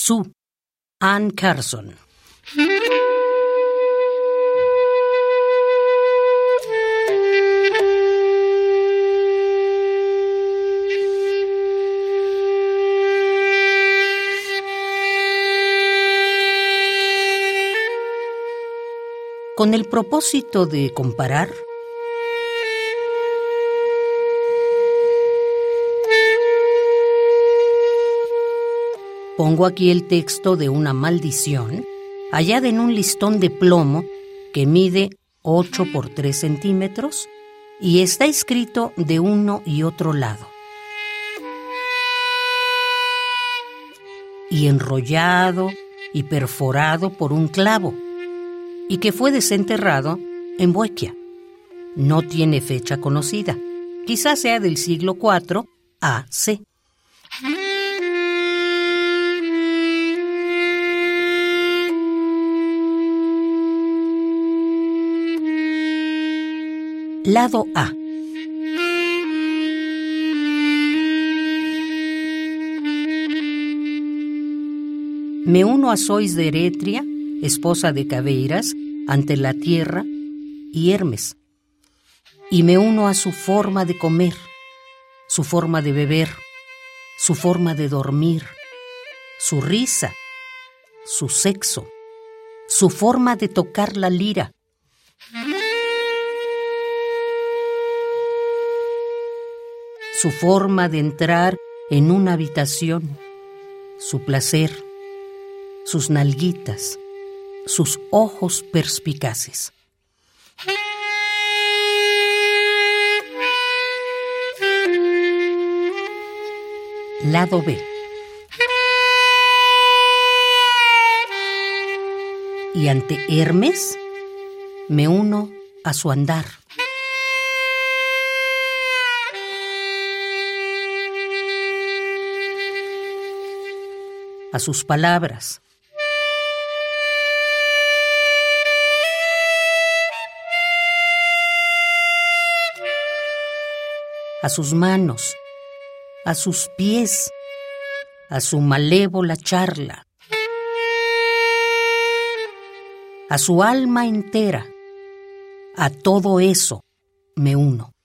Sue, Ann Carson. Con el propósito de comparar, Pongo aquí el texto de una maldición hallada en un listón de plomo que mide 8 por 3 centímetros y está escrito de uno y otro lado. Y enrollado y perforado por un clavo, y que fue desenterrado en Boequia. No tiene fecha conocida. Quizás sea del siglo IV AC. Lado A. Me uno a Sois de Eretria, esposa de Cabeiras, ante la tierra y Hermes. Y me uno a su forma de comer, su forma de beber, su forma de dormir, su risa, su sexo, su forma de tocar la lira su forma de entrar en una habitación, su placer, sus nalguitas, sus ojos perspicaces. Lado B. Y ante Hermes me uno a su andar. A sus palabras. a sus manos, a sus pies, a su malévola charla, a su alma entera, a todo eso me uno.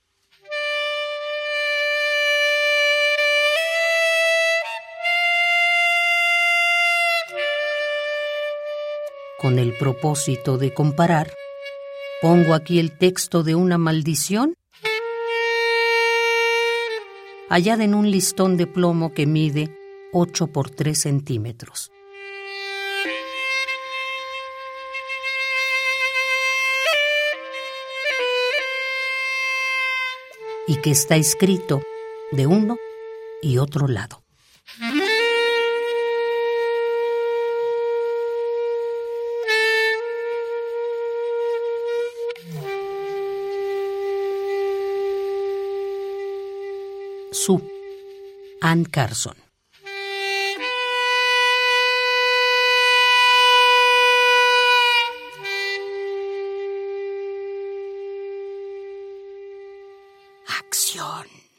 Con el propósito de comparar, pongo aquí el texto de una maldición hallada en un listón de plomo que mide 8 por 3 centímetros. y que está escrito de uno y otro lado. Sue, Ann Carson.